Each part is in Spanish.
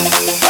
Thank you.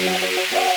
Gracias.